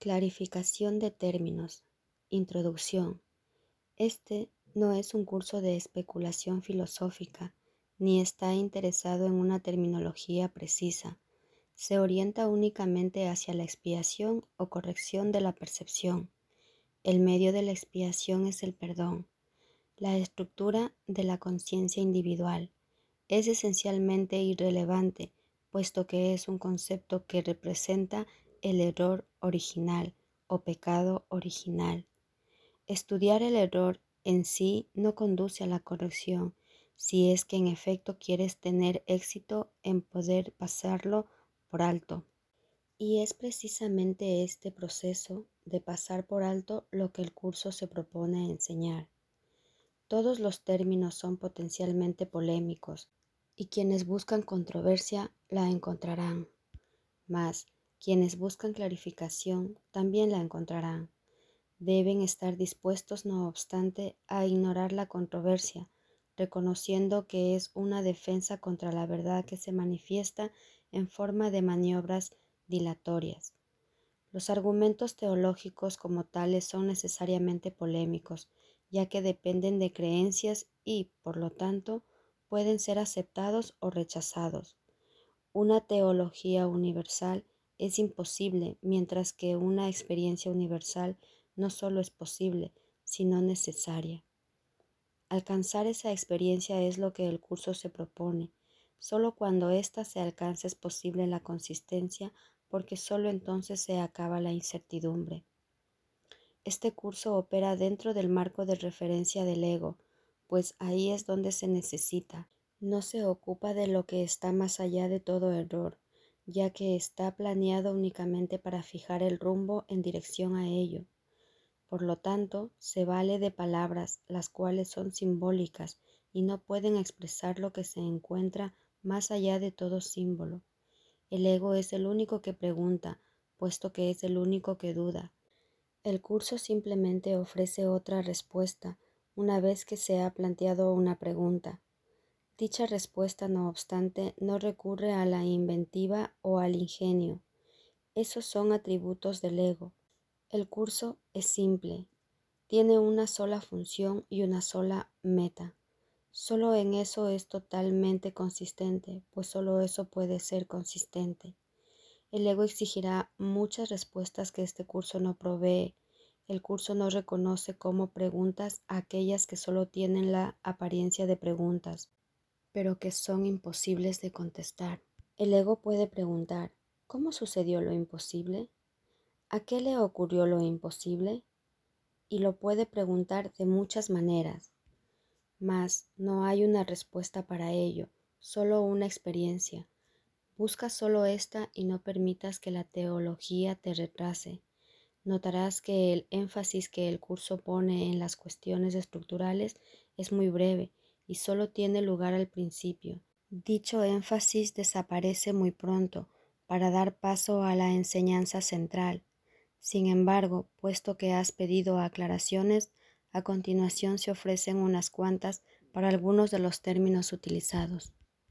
Clarificación de términos. Introducción. Este no es un curso de especulación filosófica, ni está interesado en una terminología precisa. Se orienta únicamente hacia la expiación o corrección de la percepción. El medio de la expiación es el perdón. La estructura de la conciencia individual es esencialmente irrelevante, puesto que es un concepto que representa el error original o pecado original. Estudiar el error en sí no conduce a la corrección si es que en efecto quieres tener éxito en poder pasarlo por alto. Y es precisamente este proceso de pasar por alto lo que el curso se propone enseñar. Todos los términos son potencialmente polémicos y quienes buscan controversia la encontrarán. Mas quienes buscan clarificación también la encontrarán. Deben estar dispuestos, no obstante, a ignorar la controversia, reconociendo que es una defensa contra la verdad que se manifiesta en forma de maniobras dilatorias. Los argumentos teológicos como tales son necesariamente polémicos, ya que dependen de creencias y, por lo tanto, pueden ser aceptados o rechazados. Una teología universal es imposible, mientras que una experiencia universal no solo es posible, sino necesaria. Alcanzar esa experiencia es lo que el curso se propone. Solo cuando ésta se alcanza es posible la consistencia, porque solo entonces se acaba la incertidumbre. Este curso opera dentro del marco de referencia del ego, pues ahí es donde se necesita. No se ocupa de lo que está más allá de todo error, ya que está planeado únicamente para fijar el rumbo en dirección a ello. Por lo tanto, se vale de palabras, las cuales son simbólicas y no pueden expresar lo que se encuentra más allá de todo símbolo. El ego es el único que pregunta, puesto que es el único que duda. El curso simplemente ofrece otra respuesta una vez que se ha planteado una pregunta. Dicha respuesta, no obstante, no recurre a la inventiva o al ingenio. Esos son atributos del ego. El curso es simple, tiene una sola función y una sola meta. Solo en eso es totalmente consistente, pues solo eso puede ser consistente. El ego exigirá muchas respuestas que este curso no provee. El curso no reconoce como preguntas aquellas que solo tienen la apariencia de preguntas pero que son imposibles de contestar. El ego puede preguntar, ¿cómo sucedió lo imposible? ¿A qué le ocurrió lo imposible? Y lo puede preguntar de muchas maneras, mas no hay una respuesta para ello, solo una experiencia. Busca solo esta y no permitas que la teología te retrase. Notarás que el énfasis que el curso pone en las cuestiones estructurales es muy breve y solo tiene lugar al principio. Dicho énfasis desaparece muy pronto para dar paso a la enseñanza central. Sin embargo, puesto que has pedido aclaraciones, a continuación se ofrecen unas cuantas para algunos de los términos utilizados.